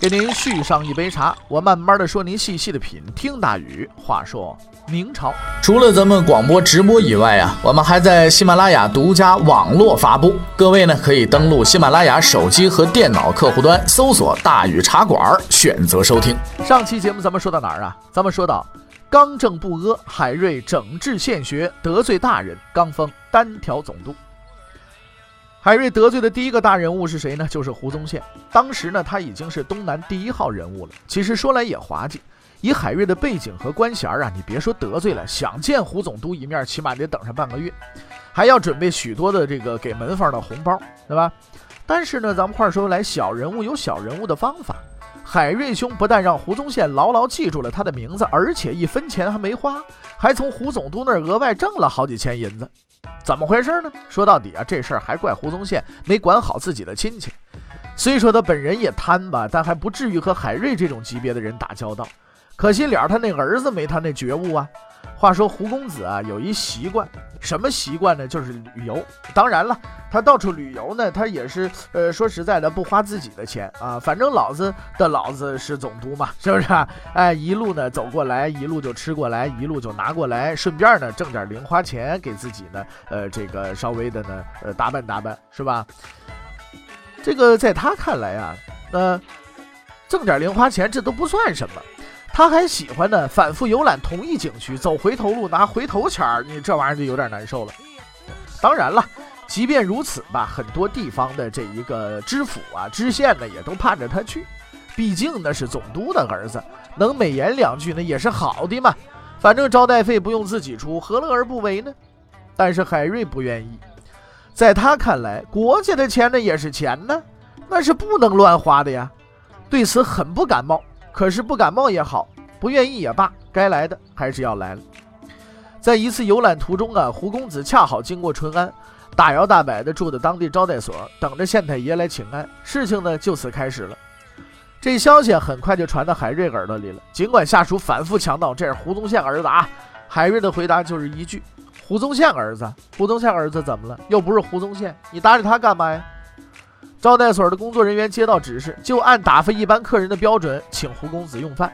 给您续上一杯茶，我慢慢的说，您细细的品。听大宇话说明朝，除了咱们广播直播以外啊，我们还在喜马拉雅独家网络发布。各位呢，可以登录喜马拉雅手机和电脑客户端，搜索“大宇茶馆”，选择收听。上期节目咱们说到哪儿啊？咱们说到刚正不阿，海瑞整治县学，得罪大人，刚封单挑总督。海瑞得罪的第一个大人物是谁呢？就是胡宗宪。当时呢，他已经是东南第一号人物了。其实说来也滑稽，以海瑞的背景和官衔啊，你别说得罪了，想见胡总督一面，起码得等上半个月，还要准备许多的这个给门房的红包，对吧？但是呢，咱们话说来，小人物有小人物的方法。海瑞兄不但让胡宗宪牢牢记住了他的名字，而且一分钱还没花，还从胡总督那儿额外挣了好几千银子。怎么回事呢？说到底啊，这事儿还怪胡宗宪没管好自己的亲戚。虽说他本人也贪吧，但还不至于和海瑞这种级别的人打交道。可惜了，他那儿子没他那觉悟啊。话说胡公子啊，有一习惯，什么习惯呢？就是旅游。当然了，他到处旅游呢，他也是，呃，说实在的，不花自己的钱啊。反正老子的老子是总督嘛，是不是？哎，一路呢走过来，一路就吃过来，一路就拿过来，顺便呢挣点零花钱给自己呢，呃，这个稍微的呢，呃，打扮打扮，是吧？这个在他看来啊，呃，挣点零花钱这都不算什么。他还喜欢呢，反复游览同一景区，走回头路拿回头钱儿，你这玩意儿就有点难受了。当然了，即便如此吧，很多地方的这一个知府啊、知县呢，也都盼着他去，毕竟那是总督的儿子，能美言两句呢也是好的嘛。反正招待费不用自己出，何乐而不为呢？但是海瑞不愿意，在他看来，国家的钱呢也是钱呢，那是不能乱花的呀。对此很不感冒。可是不感冒也好，不愿意也罢，该来的还是要来了。在一次游览途中啊，胡公子恰好经过淳安，大摇大摆地住的当地招待所，等着县太爷来请安。事情呢就此开始了。这消息很快就传到海瑞耳朵里了。尽管下属反复强调这是胡宗宪儿子啊，海瑞的回答就是一句：“胡宗宪儿子，胡宗宪儿子怎么了？又不是胡宗宪，你搭理他干嘛呀？”招待所的工作人员接到指示，就按打发一般客人的标准请胡公子用饭。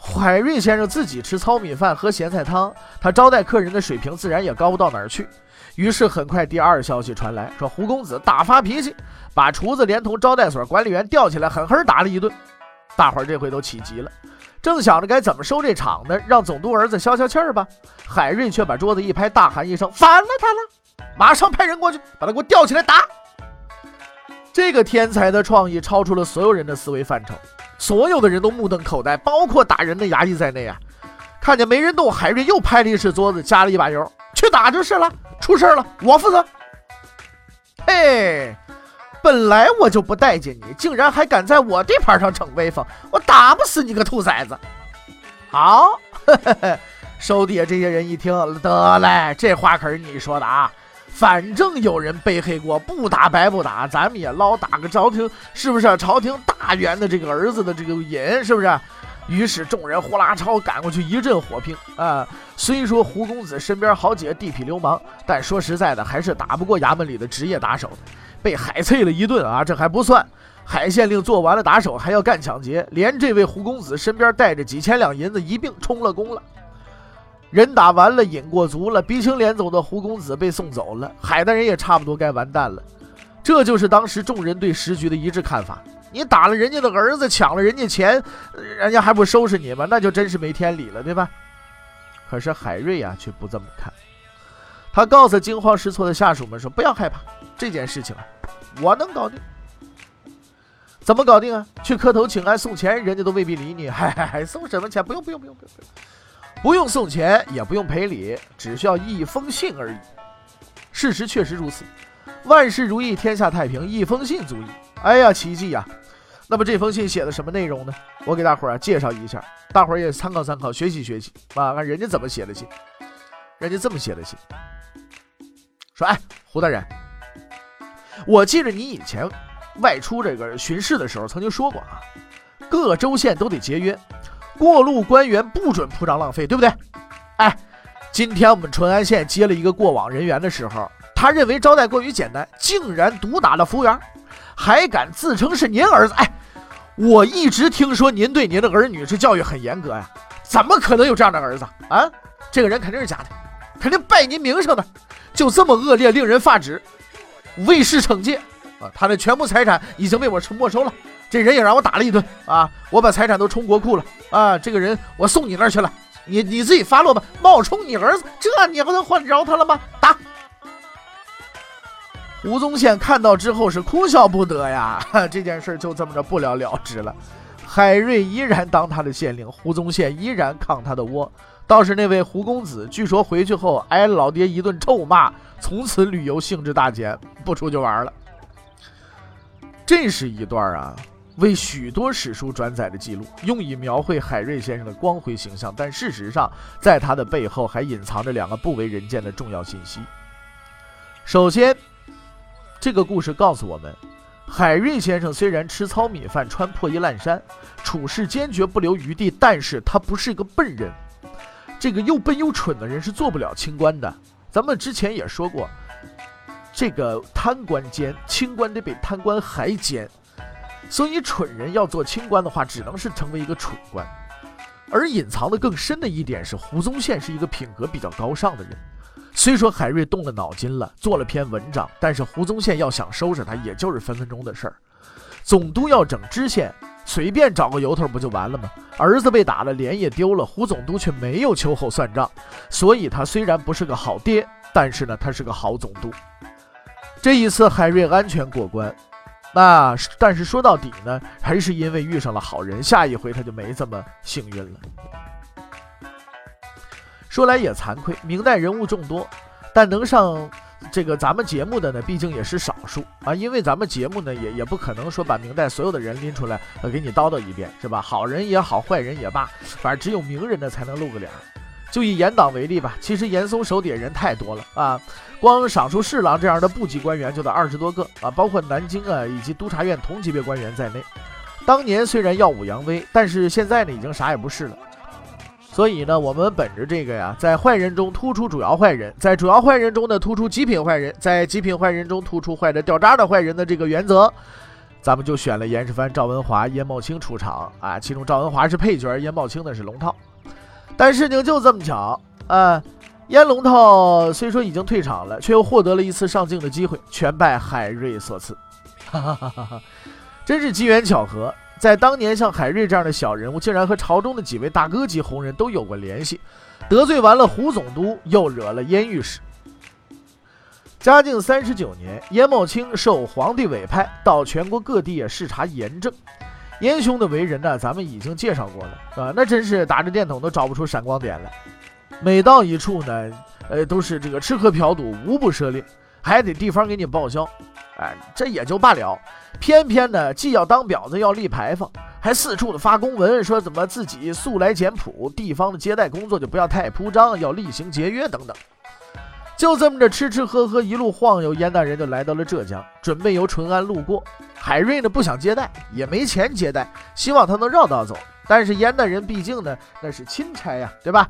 海瑞先生自己吃糙米饭喝咸菜汤，他招待客人的水平自然也高不到哪儿去。于是很快，第二消息传来，说胡公子大发脾气，把厨子连同招待所管理员吊起来狠狠打了一顿。大伙儿这回都起急了，正想着该怎么收这场呢，让总督儿子消消气儿吧。海瑞却把桌子一拍，大喊一声：“反了他了！马上派人过去，把他给我吊起来打！”这个天才的创意超出了所有人的思维范畴，所有的人都目瞪口呆，包括打人的衙役在内啊！看见没人动，海瑞又拍了一次桌子，加了一把油，去打就是了。出事了，我负责。嘿，本来我就不待见你，竟然还敢在我地盘上逞威风，我打不死你个兔崽子！好，手底下这些人一听，得嘞，这话可是你说的啊！反正有人背黑锅，不打白不打，咱们也捞打个朝廷，是不是？朝廷大员的这个儿子的这个瘾，是不是？于是众人呼啦超赶过去，一阵火拼啊！虽说胡公子身边好几个地痞流氓，但说实在的，还是打不过衙门里的职业打手，被海啐了一顿啊！这还不算，海县令做完了打手，还要干抢劫，连这位胡公子身边带着几千两银子一并充了公了。人打完了，瘾过足了，鼻青脸肿的胡公子被送走了，海大人也差不多该完蛋了。这就是当时众人对时局的一致看法：你打了人家的儿子，抢了人家钱，人家还不收拾你吗？那就真是没天理了，对吧？可是海瑞呀，却不这么看。他告诉惊慌失措的下属们说：“不要害怕，这件事情啊，我能搞定。怎么搞定啊？去磕头请安送钱，人家都未必理你。嗨嗨嗨，送什么钱？不用不用不用不用。”不用不用送钱，也不用赔礼，只需要一封信而已。事实确实如此，万事如意，天下太平，一封信足矣。哎呀，奇迹呀！那么这封信写的什么内容呢？我给大伙儿啊介绍一下，大伙儿也参考参考，学习学习啊，看人家怎么写的信。人家这么写的信，说：“哎，胡大人，我记着你以前外出这个巡视的时候曾经说过啊，各州县都得节约，过路官员不准铺张浪费，对不对？哎，今天我们淳安县接了一个过往人员的时候，他认为招待过于简单，竟然毒打了服务员，还敢自称是您儿子。哎，我一直听说您对您的儿女是教育很严格呀，怎么可能有这样的儿子啊？这个人肯定是假的。”肯定败您名声的，就这么恶劣，令人发指，为师惩戒啊！他的全部财产已经被我没收了，这人也让我打了一顿啊！我把财产都充国库了啊！这个人我送你那儿去了，你你自己发落吧。冒充你儿子，这你不能换饶他了吗？打！胡宗宪看到之后是哭笑不得呀，这件事就这么着不了了之了。海瑞依然当他的县令，胡宗宪依然抗他的窝。倒是那位胡公子，据说回去后挨老爹一顿臭骂，从此旅游兴致大减，不出去玩了。这是一段啊，为许多史书转载的记录，用以描绘海瑞先生的光辉形象。但事实上，在他的背后还隐藏着两个不为人见的重要信息。首先，这个故事告诉我们，海瑞先生虽然吃糙米饭、穿破衣烂衫，处事坚决不留余地，但是他不是一个笨人。这个又笨又蠢的人是做不了清官的。咱们之前也说过，这个贪官奸，清官得比贪官还奸。所以蠢人要做清官的话，只能是成为一个蠢官。而隐藏的更深的一点是，胡宗宪是一个品格比较高尚的人。虽说海瑞动了脑筋了，做了篇文章，但是胡宗宪要想收拾他，也就是分分钟的事儿。总督要整知县。随便找个由头不就完了吗？儿子被打了，脸也丢了，胡总督却没有秋后算账，所以他虽然不是个好爹，但是呢，他是个好总督。这一次海瑞安全过关，那但是说到底呢，还是因为遇上了好人，下一回他就没这么幸运了。说来也惭愧，明代人物众多，但能上。这个咱们节目的呢，毕竟也是少数啊，因为咱们节目呢，也也不可能说把明代所有的人拎出来，呃，给你叨叨一遍，是吧？好人也好，坏人也罢，反正只有名人呢才能露个脸。就以严党为例吧，其实严嵩手底下人太多了啊，光赏书侍郎这样的部级官员就得二十多个啊，包括南京啊以及督察院同级别官员在内。当年虽然耀武扬威，但是现在呢，已经啥也不是了。所以呢，我们本着这个呀，在坏人中突出主要坏人，在主要坏人中呢突出极品坏人，在极品坏人中突出坏的掉渣的坏人的这个原则，咱们就选了严世蕃、赵文华、严茂清出场啊。其中赵文华是配角，严茂清呢是龙套。但事情就这么巧啊，严龙套虽说已经退场了，却又获得了一次上镜的机会，全拜海瑞所赐。哈哈哈哈哈，真是机缘巧合。在当年，像海瑞这样的小人物，竟然和朝中的几位大哥级红人都有过联系，得罪完了胡总督，又惹了燕御史。嘉靖三十九年，严茂清受皇帝委派，到全国各地视察严政。严兄的为人呢，咱们已经介绍过了，啊，那真是打着电筒都找不出闪光点来。每到一处呢，呃，都是这个吃喝嫖赌无不涉猎，还得地方给你报销。哎，这也就罢了，偏偏呢，既要当婊子，要立牌坊，还四处的发公文，说怎么自己素来简朴，地方的接待工作就不要太铺张，要厉行节约等等。就这么着吃吃喝喝，一路晃悠，燕大人就来到了浙江，准备由淳安路过。海瑞呢不想接待，也没钱接待，希望他能绕道走。但是燕大人毕竟呢那是钦差呀，对吧？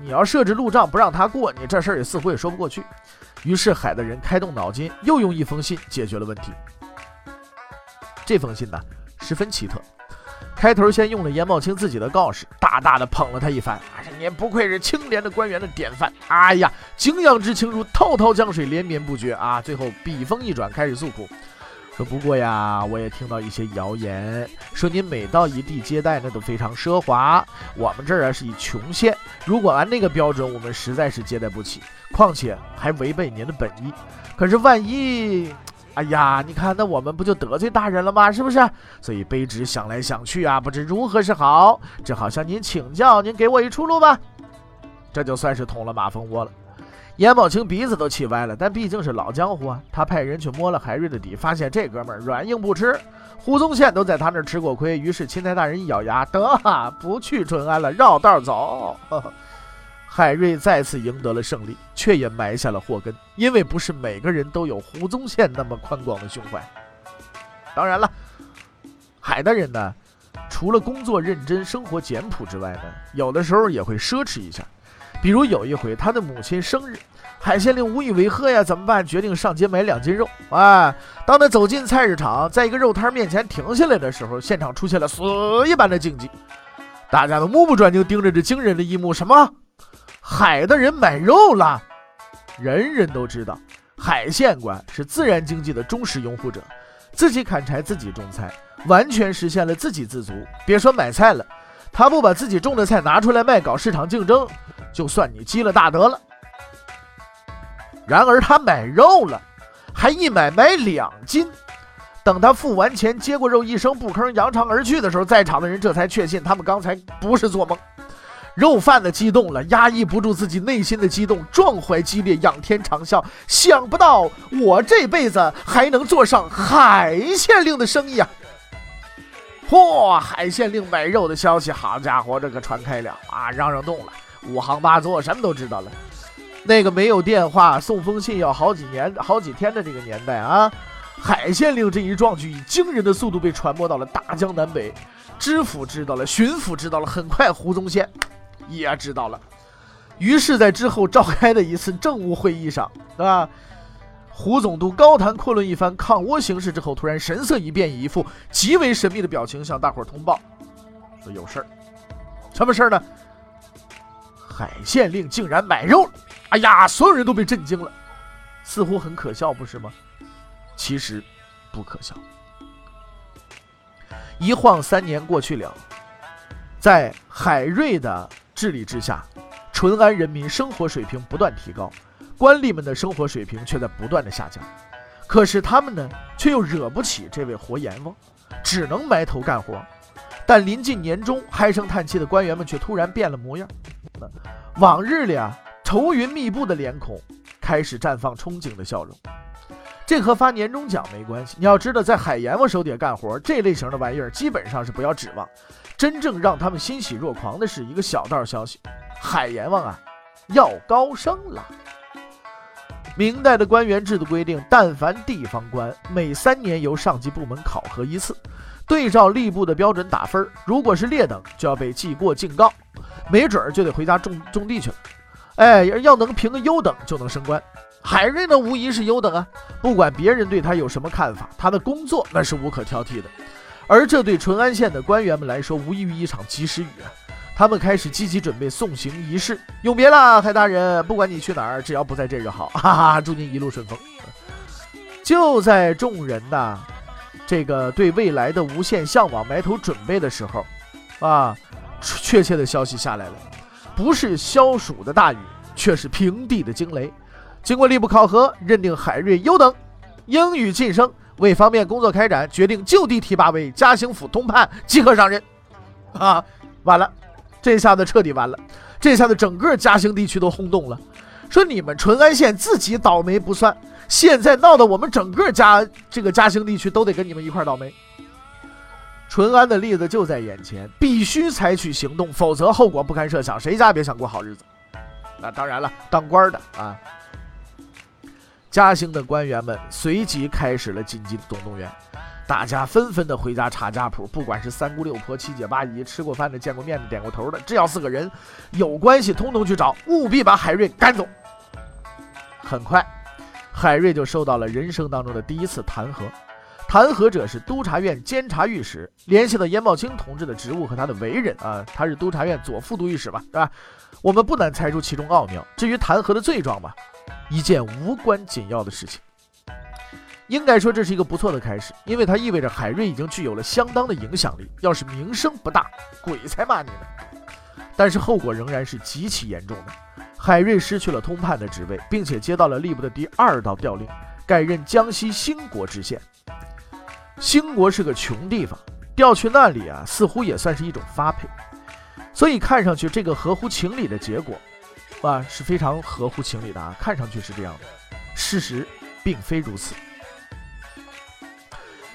你要设置路障不让他过，你这事儿也似乎也说不过去。于是海的人开动脑筋，又用一封信解决了问题。这封信呢十分奇特，开头先用了严茂清自己的告示，大大的捧了他一番。啊，你不愧是清廉的官员的典范。哎呀，敬仰之情如滔滔江水连绵不绝啊！最后笔锋一转，开始诉苦。说不过呀，我也听到一些谣言，说您每到一地接待，那都非常奢华。我们这儿啊是以穷县，如果按那个标准，我们实在是接待不起，况且还违背您的本意。可是万一，哎呀，你看那我们不就得罪大人了吗？是不是？所以卑职想来想去啊，不知如何是好，只好向您请教，您给我一出路吧。这就算是捅了马蜂窝了。严宝清鼻子都气歪了，但毕竟是老江湖啊，他派人去摸了海瑞的底，发现这哥们儿软硬不吃，胡宗宪都在他那儿吃过亏，于是钦差大人一咬牙，得不去淳安了，绕道走。海瑞再次赢得了胜利，却也埋下了祸根，因为不是每个人都有胡宗宪那么宽广的胸怀。当然了，海大人呢，除了工作认真、生活简朴之外呢，有的时候也会奢侈一下。比如有一回，他的母亲生日，海县令无以为贺呀，怎么办？决定上街买两斤肉。哎，当他走进菜市场，在一个肉摊面前停下来的时候，现场出现了死一般的静寂，大家都目不转睛盯着这惊人的一幕。什么？海的人买肉了？人人都知道，海县官是自然经济的忠实拥护者，自己砍柴，自己种菜，完全实现了自给自足。别说买菜了，他不把自己种的菜拿出来卖，搞市场竞争。就算你积了大德了。然而他买肉了，还一买买两斤。等他付完钱，接过肉，一声不吭，扬长而去的时候，在场的人这才确信他们刚才不是做梦。肉贩子激动了，压抑不住自己内心的激动，壮怀激烈，仰天长啸：想不到我这辈子还能做上海县令的生意啊！嚯，海县令买肉的消息，好家伙，这可传开了啊，嚷嚷动了。五行八作，什么都知道了。那个没有电话，送封信要好几年、好几天的这个年代啊，海县令这一壮举以惊人的速度被传播到了大江南北。知府知道了，巡抚知道了，很快胡宗宪也知道了。于是，在之后召开的一次政务会议上，对吧？胡总督高谈阔论一番抗倭形势之后，突然神色一变，以一副极为神秘的表情向大伙儿通报：说有事儿。什么事儿呢？海县令竟然买肉！哎呀，所有人都被震惊了，似乎很可笑，不是吗？其实不可笑。一晃三年过去了，在海瑞的治理之下，淳安人民生活水平不断提高，官吏们的生活水平却在不断的下降。可是他们呢，却又惹不起这位活阎王，只能埋头干活。但临近年终，唉声叹气的官员们却突然变了模样。往日里啊，愁云密布的脸孔开始绽放憧憬的笑容。这和发年终奖没关系。你要知道，在海阎王手底下干活，这类型的玩意儿基本上是不要指望。真正让他们欣喜若狂的是一个小道消息：海阎王啊，要高升了。明代的官员制度规定，但凡地方官，每三年由上级部门考核一次。对照吏部的标准打分，如果是劣等，就要被记过警告，没准儿就得回家种种地去了。哎，要能评个优等，就能升官。海瑞呢，无疑是优等啊。不管别人对他有什么看法，他的工作那是无可挑剔的。而这对淳安县的官员们来说，无异于一场及时雨啊。他们开始积极准备送行仪式。永别了，海大人，不管你去哪儿，只要不在这就好。哈哈，祝您一路顺风。就在众人呐。这个对未来的无限向往埋头准备的时候，啊，确切的消息下来了，不是消暑的大雨，却是平地的惊雷。经过吏部考核，认定海瑞优等，英语晋升。为方便工作开展，决定就地提拔为嘉兴府通判，即刻上任。啊，完了，这下子彻底完了，这下子整个嘉兴地区都轰动了，说你们淳安县自己倒霉不算。现在闹得我们整个嘉这个嘉兴地区都得跟你们一块倒霉。淳安的例子就在眼前，必须采取行动，否则后果不堪设想。谁家别想过好日子？那当然了，当官的啊。嘉兴的官员们随即开始了紧急的总动员，大家纷纷的回家查家谱，不管是三姑六婆、七姐八姨，吃过饭的、见过面的、点过头的，只要是个人有关系，通通去找，务必把海瑞赶走。很快。海瑞就受到了人生当中的第一次弹劾，弹劾者是督察院监察御史，联系到严茂清同志的职务和他的为人啊，他是督察院左副都御史吧，是吧？我们不难猜出其中奥妙。至于弹劾的罪状嘛，一件无关紧要的事情。应该说这是一个不错的开始，因为它意味着海瑞已经具有了相当的影响力。要是名声不大，鬼才骂你呢。但是后果仍然是极其严重的。海瑞失去了通判的职位，并且接到了吏部的第二道调令，改任江西兴国知县。兴国是个穷地方，调去那里啊，似乎也算是一种发配。所以看上去这个合乎情理的结果，啊是非常合乎情理的啊，看上去是这样的，事实并非如此。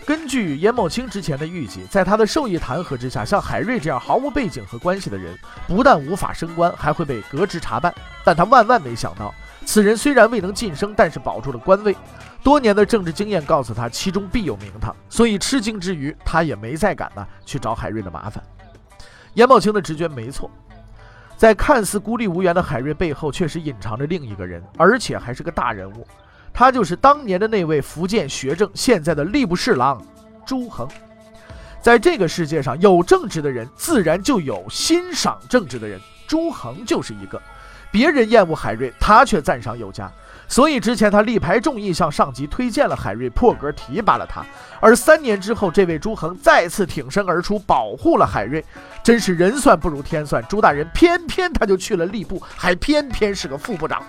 根据严某清之前的预计，在他的授意弹劾之下，像海瑞这样毫无背景和关系的人，不但无法升官，还会被革职查办。但他万万没想到，此人虽然未能晋升，但是保住了官位。多年的政治经验告诉他，其中必有名堂，所以吃惊之余，他也没再敢呢去找海瑞的麻烦。严宝清的直觉没错，在看似孤立无援的海瑞背后，确实隐藏着另一个人，而且还是个大人物。他就是当年的那位福建学政，现在的吏部侍郎朱恒。在这个世界上，有正直的人，自然就有欣赏正直的人。朱恒就是一个。别人厌恶海瑞，他却赞赏有加。所以之前他力排众议，向上级推荐了海瑞，破格提拔了他。而三年之后，这位朱恒再次挺身而出，保护了海瑞。真是人算不如天算，朱大人偏偏他就去了吏部，还偏偏是个副部长。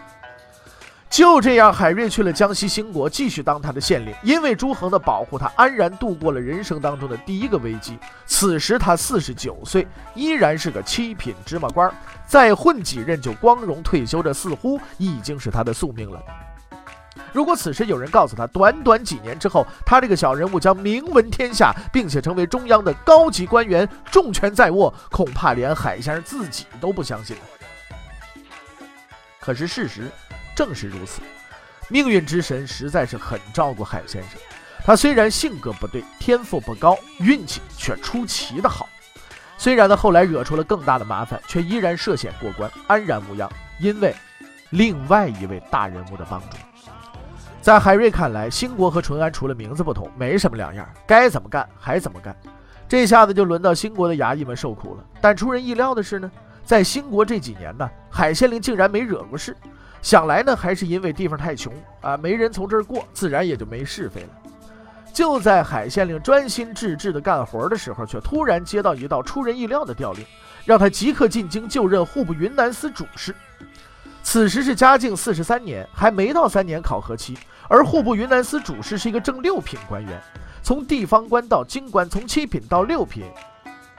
就这样，海瑞去了江西兴国，继续当他的县令。因为朱恒的保护，他安然度过了人生当中的第一个危机。此时他四十九岁，依然是个七品芝麻官，再混几任就光荣退休，这似乎已经是他的宿命了。如果此时有人告诉他，短短几年之后，他这个小人物将名闻天下，并且成为中央的高级官员，重权在握，恐怕连海先生自己都不相信。可是事实。正是如此，命运之神实在是很照顾海先生。他虽然性格不对，天赋不高，运气却出奇的好。虽然呢后来惹出了更大的麻烦，却依然涉险过关，安然无恙。因为另外一位大人物的帮助。在海瑞看来，兴国和淳安除了名字不同，没什么两样，该怎么干还怎么干。这下子就轮到兴国的衙役们受苦了。但出人意料的是呢，在兴国这几年呢，海县令竟然没惹过事。想来呢，还是因为地方太穷啊，没人从这儿过，自然也就没是非了。就在海县令专心致志地干活的时候，却突然接到一道出人意料的调令，让他即刻进京就任户部云南司主事。此时是嘉靖四十三年，还没到三年考核期，而户部云南司主事是一个正六品官员，从地方官到京官，从七品到六品，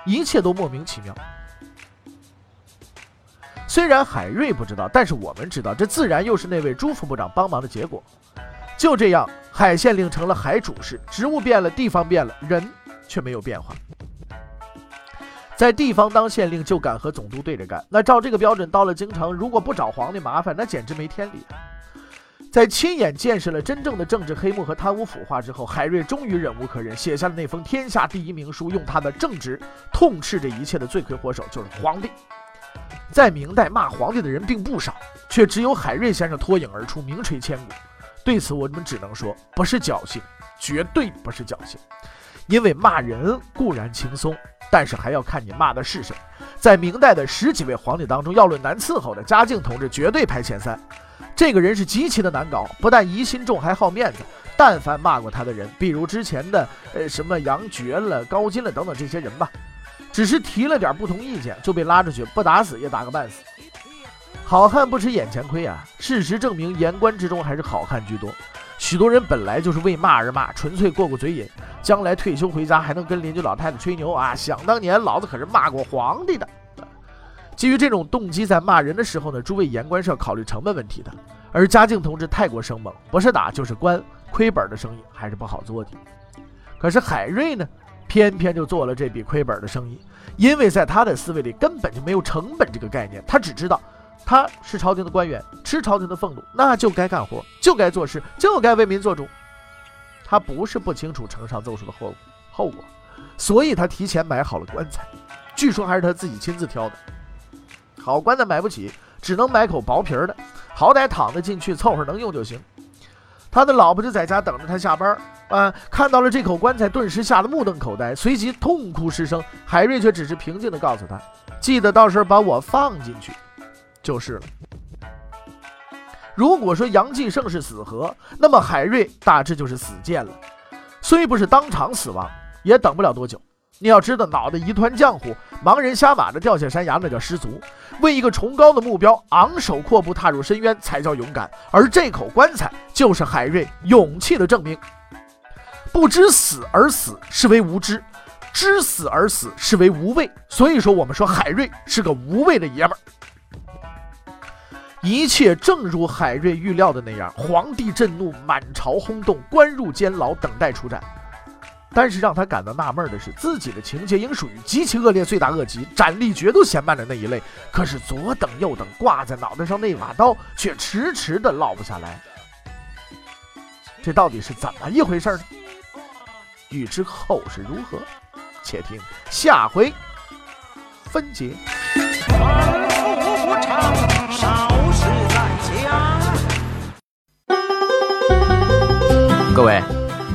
一切都莫名其妙。虽然海瑞不知道，但是我们知道，这自然又是那位朱副部长帮忙的结果。就这样，海县令成了海主事，职务变了，地方变了，人却没有变化。在地方当县令就敢和总督对着干，那照这个标准，到了京城如果不找皇帝麻烦，那简直没天理。在亲眼见识了真正的政治黑幕和贪污腐化之后，海瑞终于忍无可忍，写下了那封天下第一名书，用他的正直痛斥这一切的罪魁祸首就是皇帝。在明代骂皇帝的人并不少，却只有海瑞先生脱颖而出，名垂千古。对此，我们只能说，不是侥幸，绝对不是侥幸。因为骂人固然轻松，但是还要看你骂的是谁。在明代的十几位皇帝当中，要论难伺候的，嘉靖同志绝对排前三。这个人是极其的难搞，不但疑心重，还好面子。但凡骂过他的人，比如之前的呃什么杨觉了、高金了等等这些人吧。只是提了点不同意见，就被拉出去，不打死也打个半死。好汉不吃眼前亏啊！事实证明，言官之中还是好汉居多。许多人本来就是为骂而骂，纯粹过过嘴瘾，将来退休回家还能跟邻居老太太吹牛啊！想当年，老子可是骂过皇帝的。基于这种动机，在骂人的时候呢，诸位言官是要考虑成本问题的。而嘉靖同志太过生猛，不是打就是关，亏本的生意还是不好做的。可是海瑞呢？偏偏就做了这笔亏本的生意，因为在他的思维里根本就没有成本这个概念，他只知道他是朝廷的官员，吃朝廷的俸禄，那就该干活，就该做事，就该为民做主。他不是不清楚呈上奏疏的后后果，所以他提前买好了棺材，据说还是他自己亲自挑的。好棺材买不起，只能买口薄皮的，好歹躺得进去，凑合能用就行。他的老婆就在家等着他下班啊！看到了这口棺材，顿时吓得目瞪口呆，随即痛哭失声。海瑞却只是平静地告诉他：“记得到时候把我放进去，就是了。”如果说杨继盛是死河，那么海瑞大致就是死谏了。虽不是当场死亡，也等不了多久。你要知道，脑袋一团浆糊，盲人瞎马的掉下山崖，那叫失足；为一个崇高的目标昂首阔步踏入深渊，才叫勇敢。而这口棺材就是海瑞勇气的证明。不知死而死是为无知，知死而死是为无畏。所以说，我们说海瑞是个无畏的爷们儿。一切正如海瑞预料的那样，皇帝震怒，满朝轰动，关入监牢，等待处斩。但是让他感到纳闷的是，自己的情节应属于极其恶劣、罪大恶极、斩立决都嫌慢的那一类，可是左等右等，挂在脑袋上那把刀却迟迟的落不下来。这到底是怎么一回事呢？欲知后事如何，且听下回分解。各位，